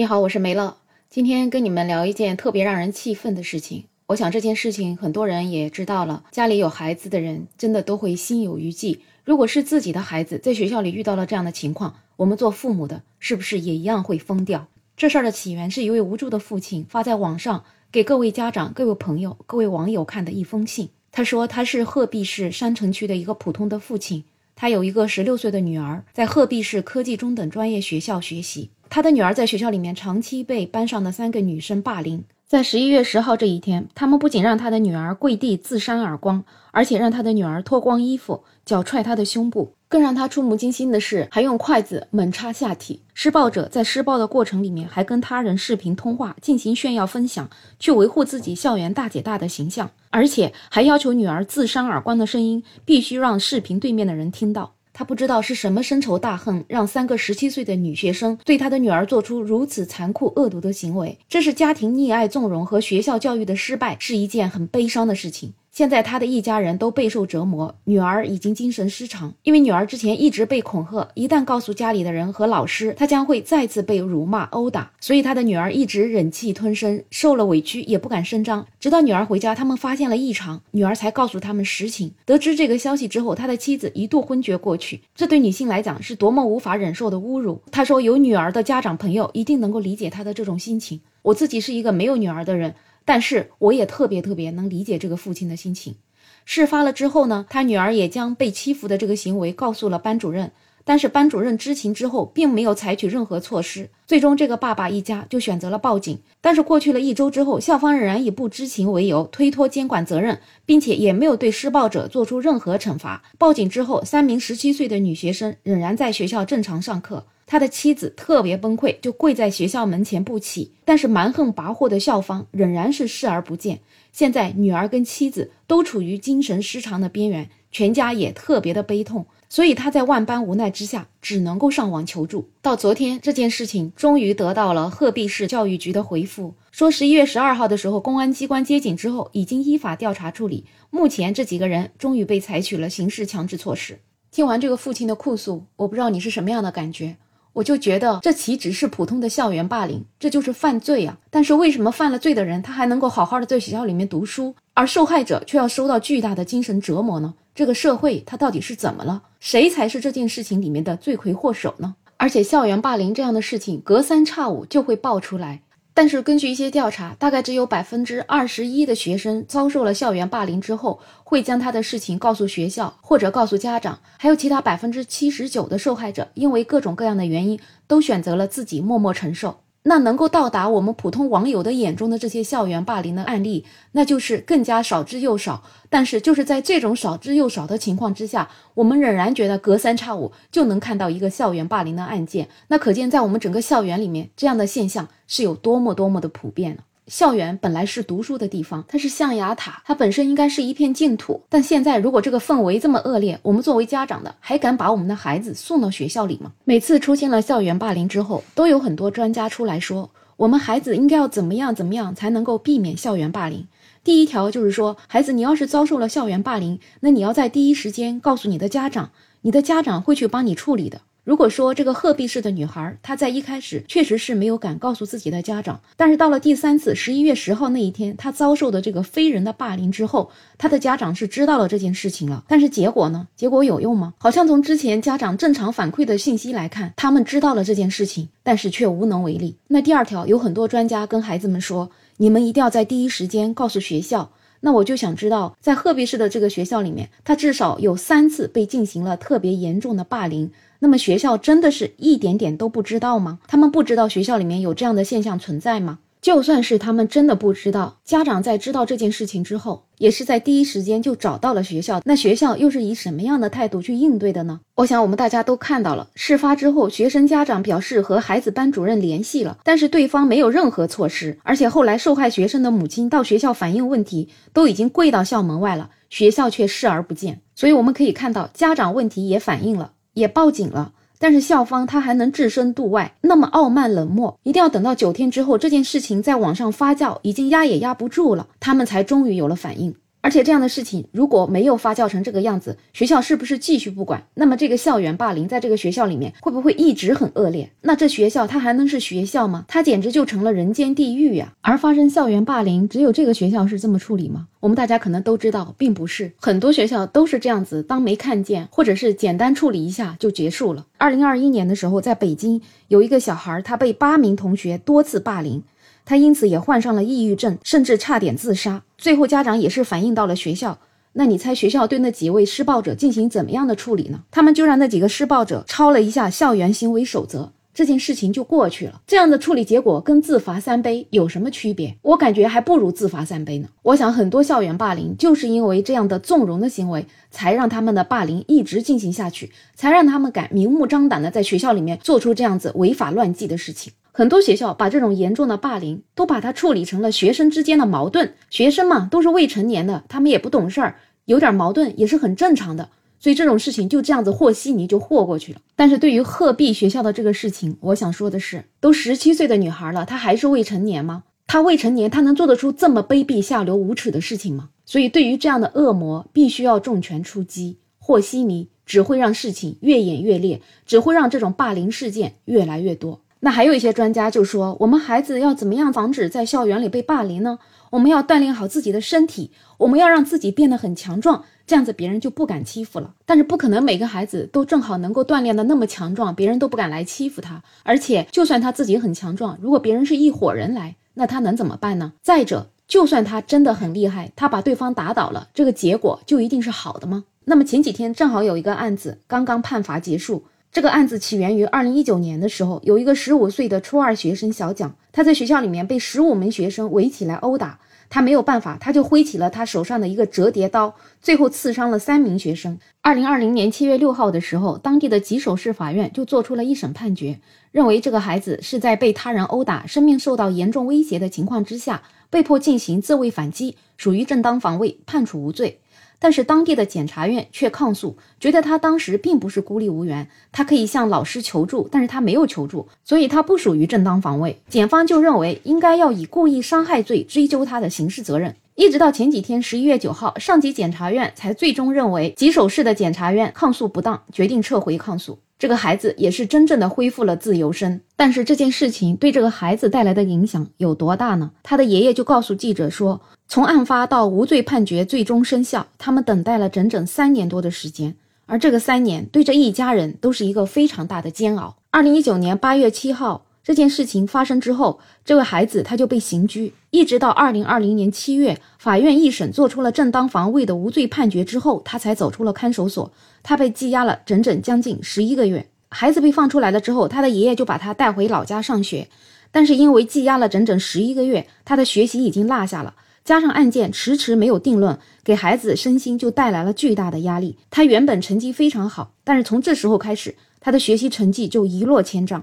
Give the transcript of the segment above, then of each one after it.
你好，我是梅乐，今天跟你们聊一件特别让人气愤的事情。我想这件事情很多人也知道了，家里有孩子的人真的都会心有余悸。如果是自己的孩子在学校里遇到了这样的情况，我们做父母的是不是也一样会疯掉？这事儿的起源是一位无助的父亲发在网上给各位家长、各位朋友、各位网友看的一封信。他说他是鹤壁市山城区的一个普通的父亲，他有一个十六岁的女儿，在鹤壁市科技中等专业学校学习。他的女儿在学校里面长期被班上的三个女生霸凌。在十一月十号这一天，他们不仅让他的女儿跪地自扇耳光，而且让他的女儿脱光衣服，脚踹他的胸部。更让他触目惊心的是，还用筷子猛插下体。施暴者在施暴的过程里面，还跟他人视频通话进行炫耀分享，去维护自己校园大姐大的形象，而且还要求女儿自扇耳光的声音必须让视频对面的人听到。他不知道是什么深仇大恨，让三个十七岁的女学生对他的女儿做出如此残酷恶毒的行为。这是家庭溺爱纵容和学校教育的失败，是一件很悲伤的事情。现在他的一家人都备受折磨，女儿已经精神失常，因为女儿之前一直被恐吓，一旦告诉家里的人和老师，她将会再次被辱骂殴打，所以他的女儿一直忍气吞声，受了委屈也不敢声张。直到女儿回家，他们发现了异常，女儿才告诉他们实情。得知这个消息之后，他的妻子一度昏厥过去，这对女性来讲是多么无法忍受的侮辱。他说，有女儿的家长朋友一定能够理解他的这种心情。我自己是一个没有女儿的人。但是我也特别特别能理解这个父亲的心情。事发了之后呢，他女儿也将被欺负的这个行为告诉了班主任。但是班主任知情之后，并没有采取任何措施。最终，这个爸爸一家就选择了报警。但是过去了一周之后，校方仍然以不知情为由推脱监管责任，并且也没有对施暴者做出任何惩罚。报警之后，三名十七岁的女学生仍然在学校正常上课。他的妻子特别崩溃，就跪在学校门前不起。但是蛮横跋扈的校方仍然是视而不见。现在女儿跟妻子都处于精神失常的边缘，全家也特别的悲痛。所以他在万般无奈之下，只能够上网求助。到昨天，这件事情终于得到了鹤壁市教育局的回复，说十一月十二号的时候，公安机关接警之后，已经依法调查处理。目前这几个人终于被采取了刑事强制措施。听完这个父亲的哭诉，我不知道你是什么样的感觉。我就觉得这岂止是普通的校园霸凌，这就是犯罪啊！但是为什么犯了罪的人他还能够好好的在学校里面读书，而受害者却要受到巨大的精神折磨呢？这个社会它到底是怎么了？谁才是这件事情里面的罪魁祸首呢？而且校园霸凌这样的事情隔三差五就会爆出来。但是根据一些调查，大概只有百分之二十一的学生遭受了校园霸凌之后，会将他的事情告诉学校或者告诉家长，还有其他百分之七十九的受害者，因为各种各样的原因，都选择了自己默默承受。那能够到达我们普通网友的眼中的这些校园霸凌的案例，那就是更加少之又少。但是就是在这种少之又少的情况之下，我们仍然觉得隔三差五就能看到一个校园霸凌的案件。那可见在我们整个校园里面，这样的现象是有多么多么的普遍了。校园本来是读书的地方，它是象牙塔，它本身应该是一片净土。但现在如果这个氛围这么恶劣，我们作为家长的还敢把我们的孩子送到学校里吗？每次出现了校园霸凌之后，都有很多专家出来说，我们孩子应该要怎么样怎么样才能够避免校园霸凌。第一条就是说，孩子你要是遭受了校园霸凌，那你要在第一时间告诉你的家长，你的家长会去帮你处理的。如果说这个鹤壁市的女孩，她在一开始确实是没有敢告诉自己的家长，但是到了第三次十一月十号那一天，她遭受的这个非人的霸凌之后，她的家长是知道了这件事情了。但是结果呢？结果有用吗？好像从之前家长正常反馈的信息来看，他们知道了这件事情，但是却无能为力。那第二条，有很多专家跟孩子们说，你们一定要在第一时间告诉学校。那我就想知道，在鹤壁市的这个学校里面，他至少有三次被进行了特别严重的霸凌。那么学校真的是一点点都不知道吗？他们不知道学校里面有这样的现象存在吗？就算是他们真的不知道，家长在知道这件事情之后，也是在第一时间就找到了学校。那学校又是以什么样的态度去应对的呢？我想我们大家都看到了，事发之后，学生家长表示和孩子班主任联系了，但是对方没有任何措施。而且后来受害学生的母亲到学校反映问题，都已经跪到校门外了，学校却视而不见。所以我们可以看到，家长问题也反映了，也报警了。但是校方他还能置身度外，那么傲慢冷漠，一定要等到九天之后，这件事情在网上发酵，已经压也压不住了，他们才终于有了反应。而且这样的事情如果没有发酵成这个样子，学校是不是继续不管？那么这个校园霸凌在这个学校里面会不会一直很恶劣？那这学校它还能是学校吗？它简直就成了人间地狱呀！而发生校园霸凌，只有这个学校是这么处理吗？我们大家可能都知道，并不是很多学校都是这样子，当没看见，或者是简单处理一下就结束了。二零二一年的时候，在北京有一个小孩，他被八名同学多次霸凌。他因此也患上了抑郁症，甚至差点自杀。最后家长也是反映到了学校。那你猜学校对那几位施暴者进行怎么样的处理呢？他们就让那几个施暴者抄了一下校园行为守则，这件事情就过去了。这样的处理结果跟自罚三杯有什么区别？我感觉还不如自罚三杯呢。我想很多校园霸凌就是因为这样的纵容的行为，才让他们的霸凌一直进行下去，才让他们敢明目张胆的在学校里面做出这样子违法乱纪的事情。很多学校把这种严重的霸凌都把它处理成了学生之间的矛盾，学生嘛都是未成年的，他们也不懂事儿，有点矛盾也是很正常的，所以这种事情就这样子和稀泥就和过去了。但是对于鹤壁学校的这个事情，我想说的是，都十七岁的女孩了，她还是未成年吗？她未成年，她能做得出这么卑鄙下流无耻的事情吗？所以对于这样的恶魔，必须要重拳出击，和稀泥只会让事情越演越烈，只会让这种霸凌事件越来越多。那还有一些专家就说，我们孩子要怎么样防止在校园里被霸凌呢？我们要锻炼好自己的身体，我们要让自己变得很强壮，这样子别人就不敢欺负了。但是不可能每个孩子都正好能够锻炼的那么强壮，别人都不敢来欺负他。而且就算他自己很强壮，如果别人是一伙人来，那他能怎么办呢？再者，就算他真的很厉害，他把对方打倒了，这个结果就一定是好的吗？那么前几天正好有一个案子刚刚判罚结束。这个案子起源于二零一九年的时候，有一个十五岁的初二学生小蒋，他在学校里面被十五名学生围起来殴打，他没有办法，他就挥起了他手上的一个折叠刀，最后刺伤了三名学生。二零二零年七月六号的时候，当地的吉首市法院就做出了一审判决，认为这个孩子是在被他人殴打、生命受到严重威胁的情况之下，被迫进行自卫反击，属于正当防卫，判处无罪。但是当地的检察院却抗诉，觉得他当时并不是孤立无援，他可以向老师求助，但是他没有求助，所以他不属于正当防卫。检方就认为应该要以故意伤害罪追究他的刑事责任。一直到前几天，十一月九号，上级检察院才最终认为吉首市的检察院抗诉不当，决定撤回抗诉。这个孩子也是真正的恢复了自由身，但是这件事情对这个孩子带来的影响有多大呢？他的爷爷就告诉记者说，从案发到无罪判决最终生效，他们等待了整整三年多的时间，而这个三年对这一家人都是一个非常大的煎熬。二零一九年八月七号。这件事情发生之后，这位孩子他就被刑拘，一直到二零二零年七月，法院一审做出了正当防卫的无罪判决之后，他才走出了看守所。他被羁押了整整将近十一个月。孩子被放出来了之后，他的爷爷就把他带回老家上学，但是因为羁押了整整十一个月，他的学习已经落下了，加上案件迟迟没有定论，给孩子身心就带来了巨大的压力。他原本成绩非常好，但是从这时候开始，他的学习成绩就一落千丈。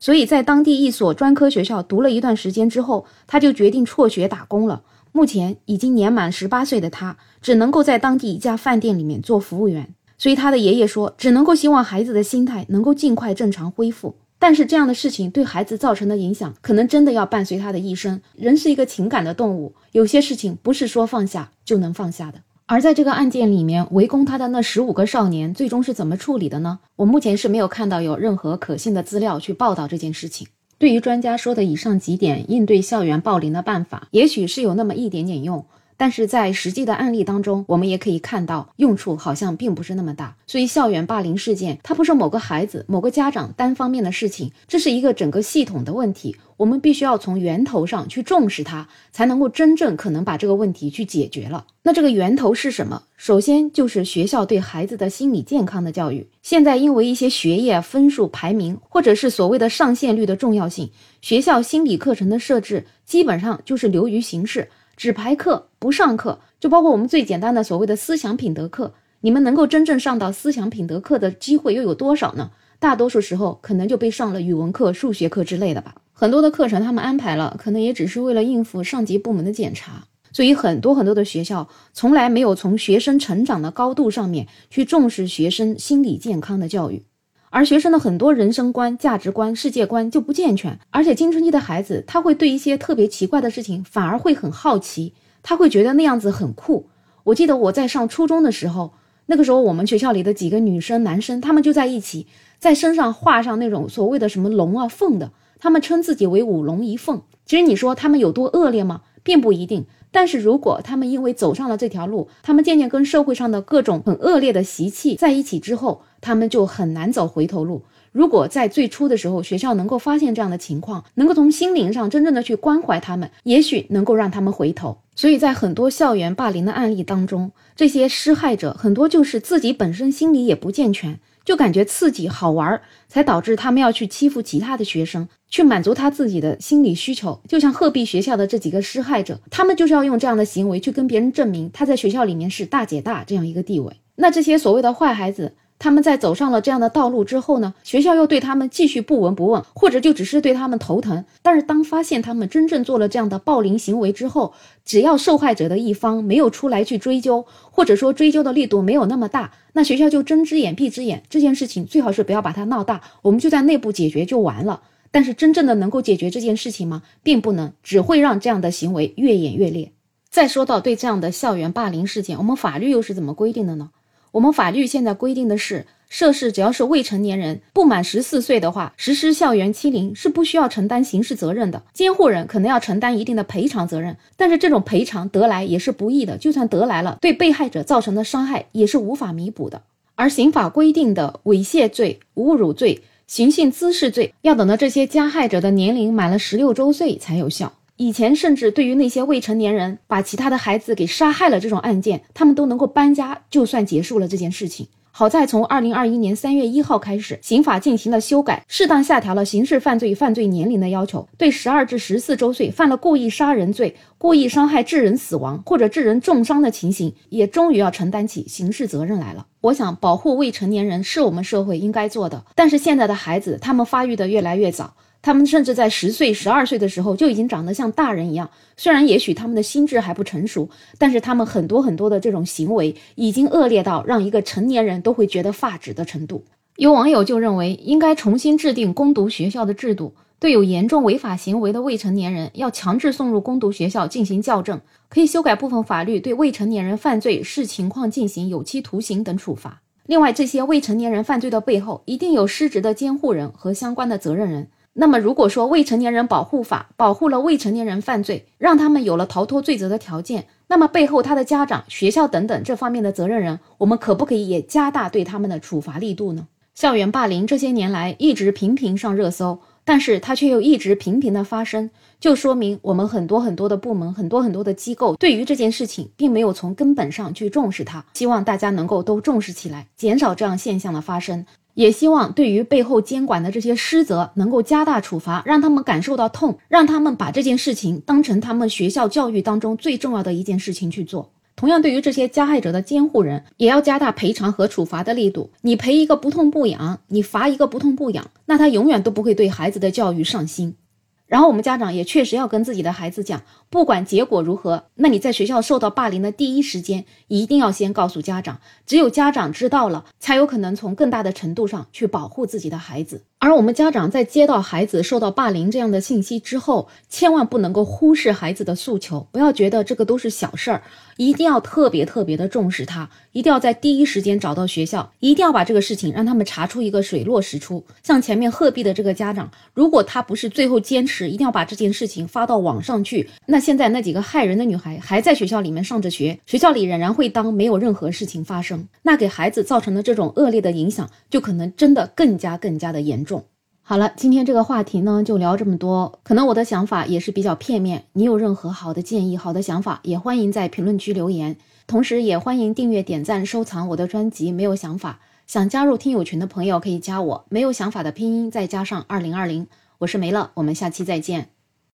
所以在当地一所专科学校读了一段时间之后，他就决定辍学打工了。目前已经年满十八岁的他，只能够在当地一家饭店里面做服务员。所以他的爷爷说，只能够希望孩子的心态能够尽快正常恢复。但是这样的事情对孩子造成的影响，可能真的要伴随他的一生。人是一个情感的动物，有些事情不是说放下就能放下的。而在这个案件里面，围攻他的那十五个少年最终是怎么处理的呢？我目前是没有看到有任何可信的资料去报道这件事情。对于专家说的以上几点应对校园暴凌的办法，也许是有那么一点点用。但是在实际的案例当中，我们也可以看到用处好像并不是那么大。所以校园霸凌事件，它不是某个孩子、某个家长单方面的事情，这是一个整个系统的问题。我们必须要从源头上去重视它，才能够真正可能把这个问题去解决了。那这个源头是什么？首先就是学校对孩子的心理健康的教育。现在因为一些学业分数排名，或者是所谓的上线率的重要性，学校心理课程的设置基本上就是流于形式。只排课不上课，就包括我们最简单的所谓的思想品德课，你们能够真正上到思想品德课的机会又有多少呢？大多数时候可能就被上了语文课、数学课之类的吧。很多的课程他们安排了，可能也只是为了应付上级部门的检查。所以很多很多的学校从来没有从学生成长的高度上面去重视学生心理健康的教育。而学生的很多人生观、价值观、世界观就不健全，而且青春期的孩子他会对一些特别奇怪的事情反而会很好奇，他会觉得那样子很酷。我记得我在上初中的时候，那个时候我们学校里的几个女生、男生，他们就在一起，在身上画上那种所谓的什么龙啊、凤的，他们称自己为五龙一凤。其实你说他们有多恶劣吗？并不一定。但是如果他们因为走上了这条路，他们渐渐跟社会上的各种很恶劣的习气在一起之后，他们就很难走回头路。如果在最初的时候，学校能够发现这样的情况，能够从心灵上真正的去关怀他们，也许能够让他们回头。所以在很多校园霸凌的案例当中，这些施害者很多就是自己本身心理也不健全，就感觉刺激好玩，才导致他们要去欺负其他的学生，去满足他自己的心理需求。就像鹤壁学校的这几个施害者，他们就是要用这样的行为去跟别人证明他在学校里面是大姐大这样一个地位。那这些所谓的坏孩子。他们在走上了这样的道路之后呢，学校又对他们继续不闻不问，或者就只是对他们头疼。但是当发现他们真正做了这样的暴凌行为之后，只要受害者的一方没有出来去追究，或者说追究的力度没有那么大，那学校就睁只眼闭只眼。这件事情最好是不要把它闹大，我们就在内部解决就完了。但是真正的能够解决这件事情吗？并不能，只会让这样的行为越演越烈。再说到对这样的校园霸凌事件，我们法律又是怎么规定的呢？我们法律现在规定的是，涉事只要是未成年人不满十四岁的话，实施校园欺凌是不需要承担刑事责任的，监护人可能要承担一定的赔偿责任，但是这种赔偿得来也是不易的，就算得来了，对被害者造成的伤害也是无法弥补的。而刑法规定的猥亵罪、侮辱罪、寻衅滋事罪，要等到这些加害者的年龄满了十六周岁才有效。以前甚至对于那些未成年人把其他的孩子给杀害了这种案件，他们都能够搬家，就算结束了这件事情。好在从二零二一年三月一号开始，刑法进行了修改，适当下调了刑事犯罪犯罪年龄的要求，对十二至十四周岁犯了故意杀人罪、故意伤害致人死亡或者致人重伤的情形，也终于要承担起刑事责任来了。我想，保护未成年人是我们社会应该做的，但是现在的孩子，他们发育的越来越早。他们甚至在十岁、十二岁的时候就已经长得像大人一样。虽然也许他们的心智还不成熟，但是他们很多很多的这种行为已经恶劣到让一个成年人都会觉得发指的程度。有网友就认为，应该重新制定攻读学校的制度，对有严重违法行为的未成年人要强制送入攻读学校进行校正，可以修改部分法律，对未成年人犯罪视情况进行有期徒刑等处罚。另外，这些未成年人犯罪的背后，一定有失职的监护人和相关的责任人。那么，如果说未成年人保护法保护了未成年人犯罪，让他们有了逃脱罪责的条件，那么背后他的家长、学校等等这方面的责任人，我们可不可以也加大对他们的处罚力度呢？校园霸凌这些年来一直频频上热搜，但是它却又一直频频的发生，就说明我们很多很多的部门、很多很多的机构对于这件事情并没有从根本上去重视它。希望大家能够都重视起来，减少这样现象的发生。也希望对于背后监管的这些失责能够加大处罚，让他们感受到痛，让他们把这件事情当成他们学校教育当中最重要的一件事情去做。同样，对于这些加害者的监护人，也要加大赔偿和处罚的力度。你赔一个不痛不痒，你罚一个不痛不痒，那他永远都不会对孩子的教育上心。然后我们家长也确实要跟自己的孩子讲，不管结果如何，那你在学校受到霸凌的第一时间，一定要先告诉家长。只有家长知道了，才有可能从更大的程度上去保护自己的孩子。而我们家长在接到孩子受到霸凌这样的信息之后，千万不能够忽视孩子的诉求，不要觉得这个都是小事儿，一定要特别特别的重视他，一定要在第一时间找到学校，一定要把这个事情让他们查出一个水落石出。像前面鹤壁的这个家长，如果他不是最后坚持。一定要把这件事情发到网上去。那现在那几个害人的女孩还在学校里面上着学，学校里仍然会当没有任何事情发生。那给孩子造成的这种恶劣的影响，就可能真的更加更加的严重。好了，今天这个话题呢，就聊这么多。可能我的想法也是比较片面，你有任何好的建议、好的想法，也欢迎在评论区留言。同时，也欢迎订阅、点赞、收藏我的专辑。没有想法，想加入听友群的朋友可以加我。没有想法的拼音再加上二零二零。我是梅乐，我们下期再见。